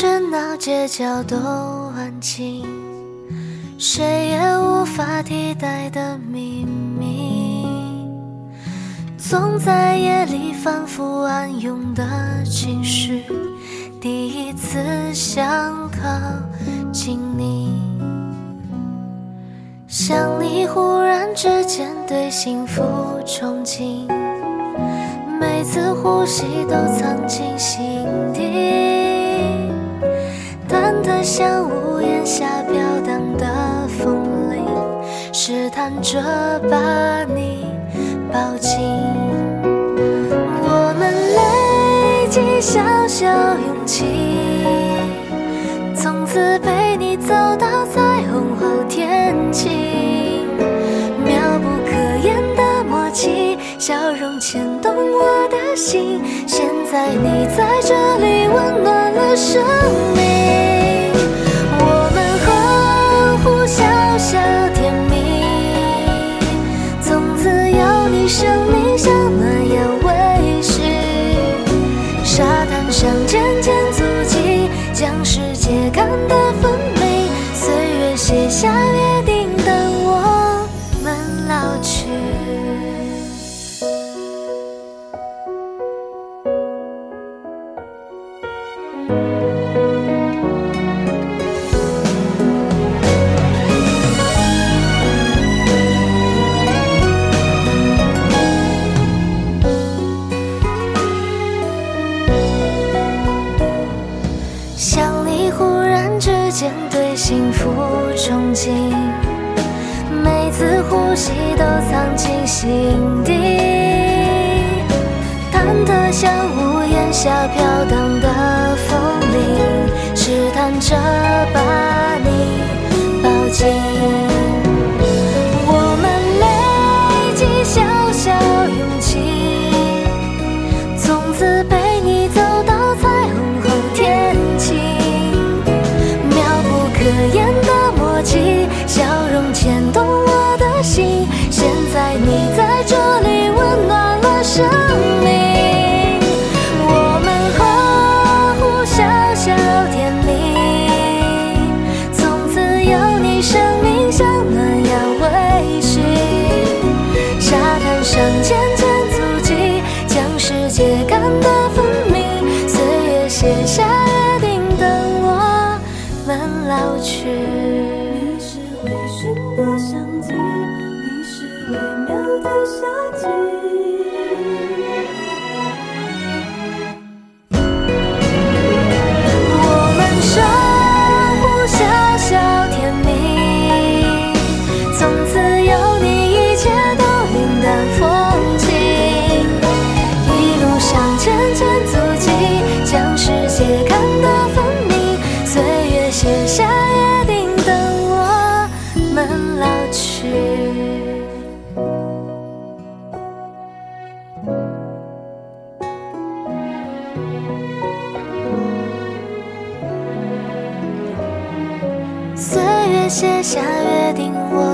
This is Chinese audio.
喧闹街角都安静，谁也无法替代的秘密，总在夜里反复暗涌的情绪，第一次想靠近你，想你忽然之间对幸福憧憬，每次呼吸都藏进心底。像屋檐下飘荡的风铃，试探着把你抱紧。我们累积小小勇气，从此陪你走到彩虹后天晴。妙不可言的默契，笑容牵动我的心。现在你在这里，温暖了生命。当时间对幸福憧憬，每次呼吸都藏进心底，忐忑像屋檐下飘荡的风铃，试探着把你抱紧。我想。岁月写下约定我